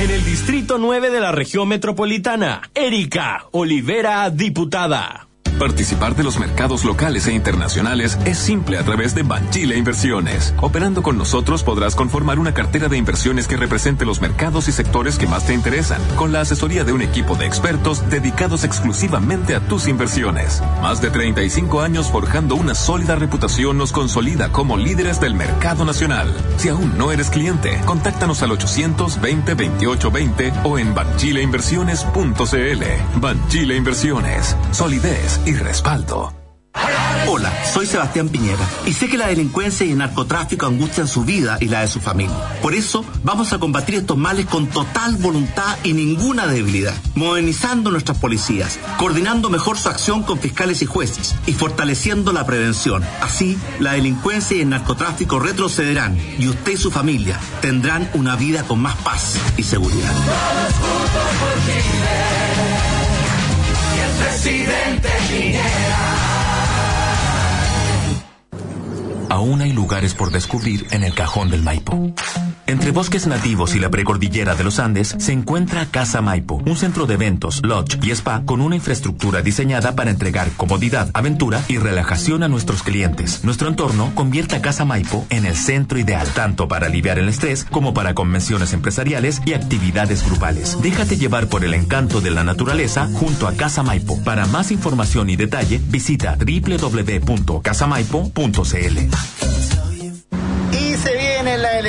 En el Distrito 9 de la región metropolitana, Erika Olivera, diputada. Participar de los mercados locales e internacionales es simple a través de Banchile Inversiones. Operando con nosotros podrás conformar una cartera de inversiones que represente los mercados y sectores que más te interesan, con la asesoría de un equipo de expertos dedicados exclusivamente a tus inversiones. Más de 35 años forjando una sólida reputación nos consolida como líderes del mercado nacional. Si aún no eres cliente, contáctanos al 820 2820 o en banchileinversiones.cl. Banchile Inversiones, solidez y respaldo. Hola, soy Sebastián Piñera y sé que la delincuencia y el narcotráfico angustian su vida y la de su familia. Por eso vamos a combatir estos males con total voluntad y ninguna debilidad, modernizando nuestras policías, coordinando mejor su acción con fiscales y jueces y fortaleciendo la prevención. Así, la delincuencia y el narcotráfico retrocederán y usted y su familia tendrán una vida con más paz y seguridad. Presidente Piñera. Aún hay lugares por descubrir en el cajón del Maipo. Entre bosques nativos y la precordillera de los Andes se encuentra Casa Maipo, un centro de eventos, lodge y spa con una infraestructura diseñada para entregar comodidad, aventura y relajación a nuestros clientes. Nuestro entorno convierte a Casa Maipo en el centro ideal, tanto para aliviar el estrés como para convenciones empresariales y actividades grupales. Déjate llevar por el encanto de la naturaleza junto a Casa Maipo. Para más información y detalle, visita www.casamaipo.cl.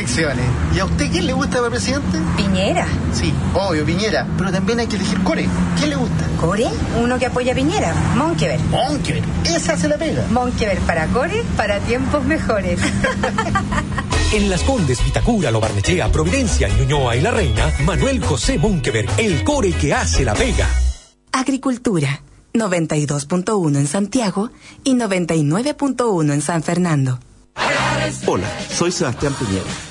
elecciones. ¿Y a usted quién le gusta para presidente? Piñera. Sí, obvio, Piñera. Pero también hay que elegir Core. ¿Quién le gusta? ¿Core? Uno que apoya a Piñera. Monkever. Monkever. Esa se la pega. Monkever para Core, para tiempos mejores. *laughs* En Las Condes, Vitacura, Lo Barnechea, Providencia, Ñuñoa y La Reina, Manuel José Monkeberg, el core que hace la pega. Agricultura, 92.1 en Santiago y 99.1 en San Fernando. Hola, soy Sebastián Piñera.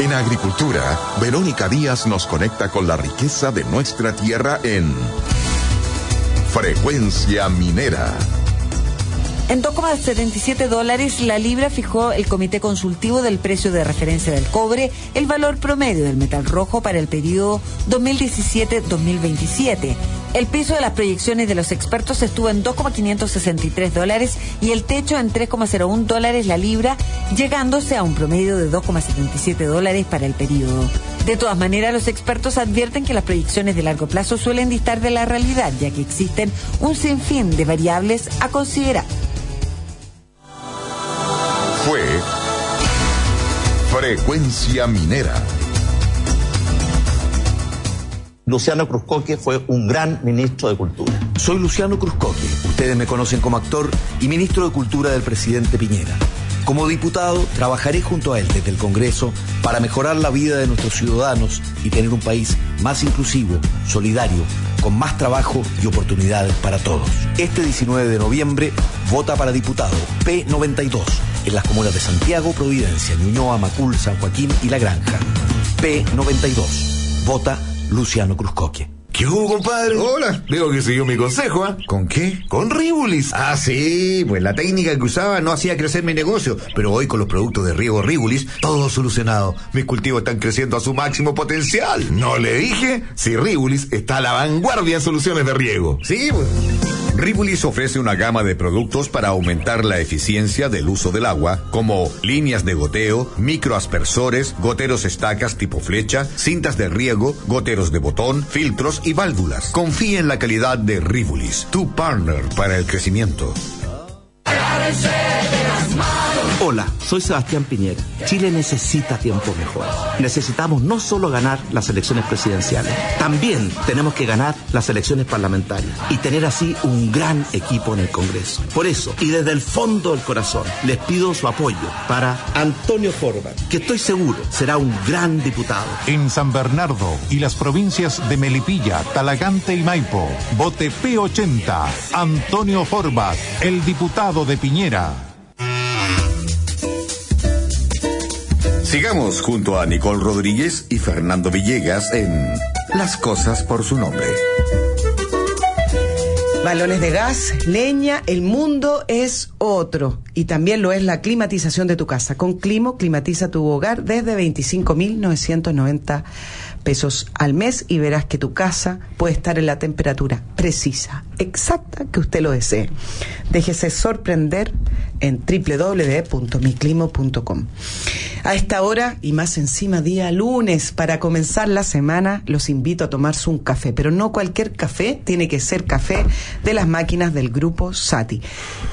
En agricultura, Verónica Díaz nos conecta con la riqueza de nuestra tierra en Frecuencia Minera. En 2,77 dólares la libra fijó el Comité Consultivo del Precio de Referencia del Cobre el valor promedio del metal rojo para el periodo 2017-2027. El piso de las proyecciones de los expertos estuvo en 2,563 dólares y el techo en 3,01 dólares la libra, llegándose a un promedio de 2,77 dólares para el periodo. De todas maneras, los expertos advierten que las proyecciones de largo plazo suelen distar de la realidad, ya que existen un sinfín de variables a considerar. Fue Frecuencia Minera. Luciano Cruzcoque fue un gran ministro de Cultura. Soy Luciano Cruzcoque. Ustedes me conocen como actor y ministro de Cultura del presidente Piñera. Como diputado, trabajaré junto a él desde el Congreso para mejorar la vida de nuestros ciudadanos y tener un país más inclusivo, solidario, con más trabajo y oportunidades para todos. Este 19 de noviembre, vota para diputado P92 en las comunas de Santiago, Providencia, Ñuñoa, Macul, San Joaquín y La Granja. P92. Vota Luciano Cruzcoque. ¿Qué hubo, compadre? Hola. Veo que siguió mi consejo, ¿ah? ¿Con qué? Con Ribulis. Ah, sí, pues la técnica que usaba no hacía crecer mi negocio, pero hoy con los productos de riego Ribulis, todo solucionado. Mis cultivos están creciendo a su máximo potencial. ¿No le dije? Si Ribulis está a la vanguardia en soluciones de riego. Sí, pues. Ribulis ofrece una gama de productos para aumentar la eficiencia del uso del agua, como líneas de goteo, microaspersores, goteros estacas tipo flecha, cintas de riego, goteros de botón, filtros y válvulas. Confíe en la calidad de Ribulis, tu partner para el crecimiento. Hola, soy Sebastián Piñera. Chile necesita tiempos mejores. Necesitamos no solo ganar las elecciones presidenciales, también tenemos que ganar las elecciones parlamentarias y tener así un gran equipo en el Congreso. Por eso, y desde el fondo del corazón, les pido su apoyo para Antonio Forbat, que estoy seguro será un gran diputado. En San Bernardo y las provincias de Melipilla, Talagante y Maipo, vote P80, Antonio Forbat, el diputado de Piñera. Sigamos junto a Nicole Rodríguez y Fernando Villegas en Las cosas por su nombre. Balones de gas, leña, el mundo es otro. Y también lo es la climatización de tu casa. Con Climo, climatiza tu hogar desde 25.990 pesos al mes y verás que tu casa puede estar en la temperatura precisa, exacta que usted lo desee. Déjese sorprender en www.miclimo.com. A esta hora y más encima día lunes, para comenzar la semana, los invito a tomarse un café, pero no cualquier café, tiene que ser café de las máquinas del grupo Sati.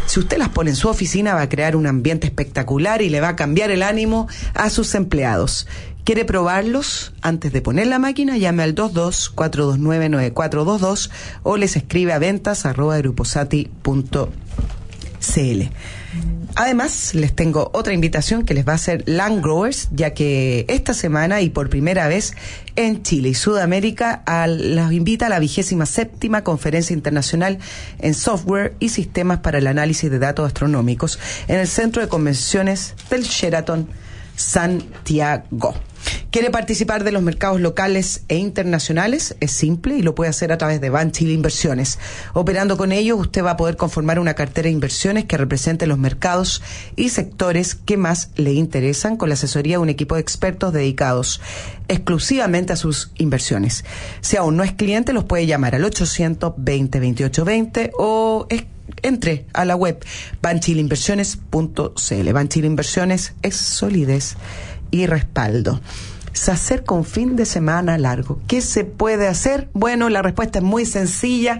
Si usted las pone en su oficina va a crear un ambiente espectacular y le va a cambiar el ánimo a sus empleados. ¿Quiere probarlos? Antes de poner la máquina, llame al 22-429-9422 o les escribe a ventas arroba gruposati.cl. Además, les tengo otra invitación que les va a hacer Land Growers, ya que esta semana y por primera vez en Chile y Sudamérica los invita a la vigésima séptima Conferencia Internacional en Software y Sistemas para el Análisis de Datos Astronómicos en el Centro de Convenciones del Sheraton Santiago. ¿Quiere participar de los mercados locales e internacionales? Es simple y lo puede hacer a través de Ban Chile Inversiones. Operando con ellos, usted va a poder conformar una cartera de inversiones que represente los mercados y sectores que más le interesan con la asesoría de un equipo de expertos dedicados exclusivamente a sus inversiones. Si aún no es cliente, los puede llamar al 820-2820 o es- entre a la web banchileinversiones.cl. Banchile Inversiones es solidez y respaldo. Se acerca un fin de semana largo. ¿Qué se puede hacer? Bueno, la respuesta es muy sencilla.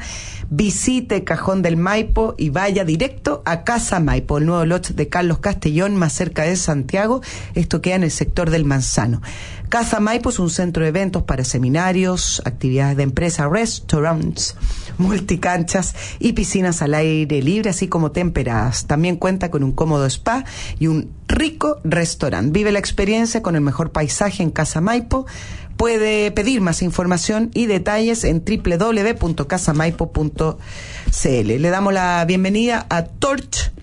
Visite Cajón del Maipo y vaya directo a Casa Maipo, el nuevo lot de Carlos Castellón, más cerca de Santiago. Esto queda en el sector del Manzano. Casa Maipo es un centro de eventos para seminarios, actividades de empresa, restaurants, multicanchas y piscinas al aire libre, así como temperadas. También cuenta con un cómodo spa y un rico restaurante. Vive la experiencia con el mejor paisaje en Casa Maipo. Puede pedir más información y detalles en www.casamaipo.cl. Le damos la bienvenida a Torch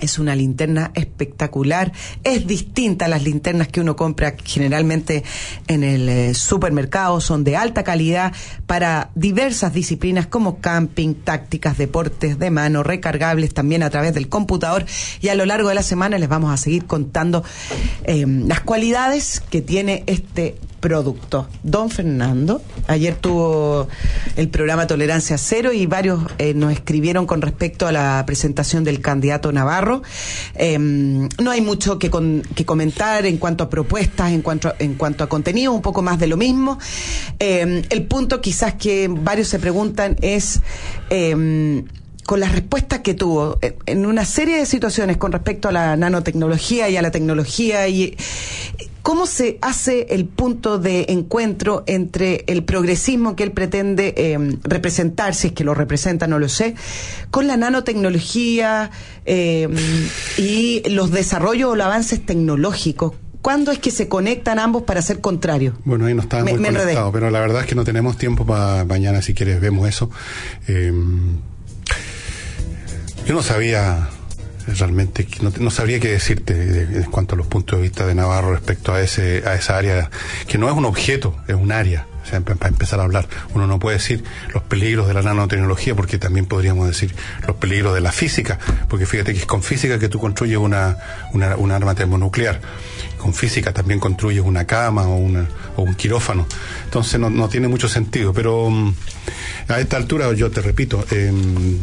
es una linterna espectacular. Es distinta a las linternas que uno compra generalmente en el eh, supermercado. Son de alta calidad para diversas disciplinas como camping, tácticas, deportes de mano, recargables también a través del computador. Y a lo largo de la semana les vamos a seguir contando eh, las cualidades que tiene este producto. Don Fernando, ayer tuvo el programa Tolerancia Cero y varios eh, nos escribieron con respecto a la presentación del candidato Navarro. Eh, no hay mucho que, comentar en cuanto a propuestas, en cuanto a, contenido, un poco más de lo mismo. Eh, el punto quizás que varios se preguntan es... eh, con las respuestas que tuvo eh, en una serie de situaciones con respecto a la nanotecnología y a la tecnología y cómo se hace el punto de encuentro entre el progresismo que él pretende eh, representar, si es que lo representa, no lo sé, con la nanotecnología eh, y los desarrollos o los avances tecnológicos. ¿Cuándo es que se conectan ambos para ser contrarios? Bueno, ahí no estaba Me- muy me pero la verdad es que no tenemos tiempo para mañana, si quieres, vemos eso. Eh, yo no sabía realmente, no, no sabría qué decirte de- en cuanto a los puntos de vista de Navarro respecto a, ese, a esa área, que no es un objeto, es un área. O sea, pa- para empezar a hablar, uno no puede decir los peligros de la nanotecnología, porque también podríamos decir los peligros de la física, porque fíjate que es con física que tú construyes una, una, una arma termonuclear con física también construyes una cama o, una, o un quirófano. Entonces no, no tiene mucho sentido. Pero mm, a esta altura, yo te repito, eh,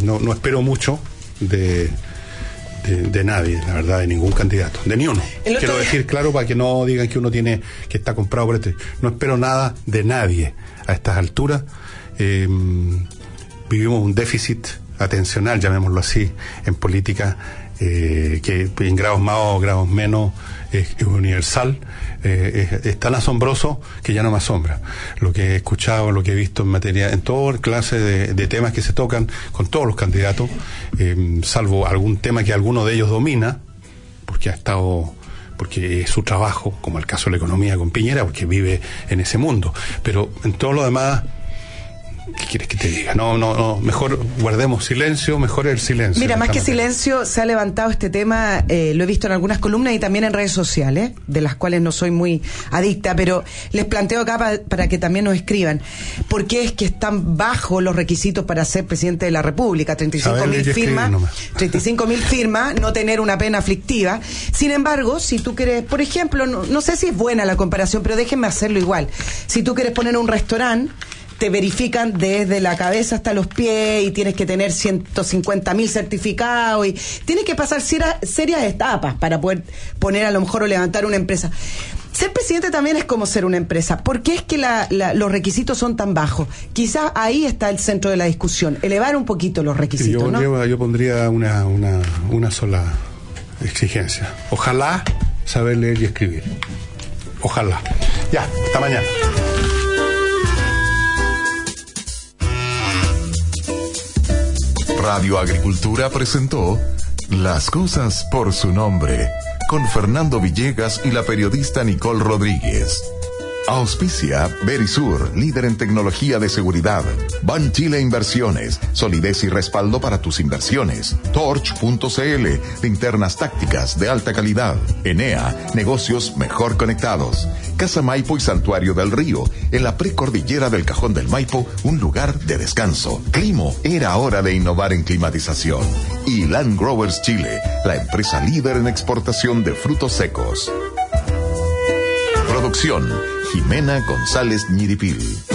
no, no espero mucho de, de, de nadie, la verdad, de ningún candidato, de ni uno. Quiero día- decir claro para que no digan que uno tiene que está comprado por este. No espero nada de nadie a estas alturas. Eh, vivimos un déficit atencional, llamémoslo así, en política, eh, que en grados más o grados menos es, es universal, eh, es, tan asombroso que ya no me asombra. Lo que he escuchado, lo que he visto en materia, en toda clase de, de temas que se tocan con todos los candidatos, eh, salvo algún tema que alguno de ellos domina, porque ha estado porque es su trabajo, como el caso de la economía con Piñera, porque vive en ese mundo. Pero en todo lo demás, ¿Qué quieres que te diga? No, no, no. Mejor guardemos silencio, mejor el silencio. Mira, más que silencio, se ha levantado este tema, eh, lo he visto en algunas columnas y también en redes sociales, de las cuales no soy muy adicta, pero les planteo acá pa- para que también nos escriban. ¿Por qué es que están bajos los requisitos para ser presidente de la República? 35 A ver, mil firmas. nomás. 35 mil firmas, no tener una pena aflictiva. Sin embargo, si tú quieres, por ejemplo, no, no sé si es buena la comparación, pero déjenme hacerlo igual. Si tú quieres poner un restaurante, te verifican desde la cabeza hasta los pies y tienes que tener 150 mil certificados y tienes que pasar serias etapas para poder poner a lo mejor o levantar una empresa. Ser presidente también es como ser una empresa. ¿Por qué es que la- la- los requisitos son tan bajos? Quizás ahí está el centro de la discusión, elevar un poquito los Sí, yo, requisitos, ¿no? pondría, yo pondría una, una, una sola exigencia. Ojalá saber leer y escribir. Ojalá. Ya, hasta mañana. Radio Agricultura presentó Las cosas por su nombre con Fernando Villegas y la periodista Nicole Rodríguez. Auspicia Berisur, líder en tecnología de seguridad. Ban Chile Inversiones, solidez y respaldo para tus inversiones. Torch.cl, linternas tácticas de alta calidad. Enea, negocios mejor conectados. Casa Maipo y Santuario del Río, en la precordillera del Cajón del Maipo, un lugar de descanso. Climo, era hora de innovar en climatización. Y Land Growers Chile, la empresa líder en exportación de frutos secos. Producción, Jimena González Ñiripil.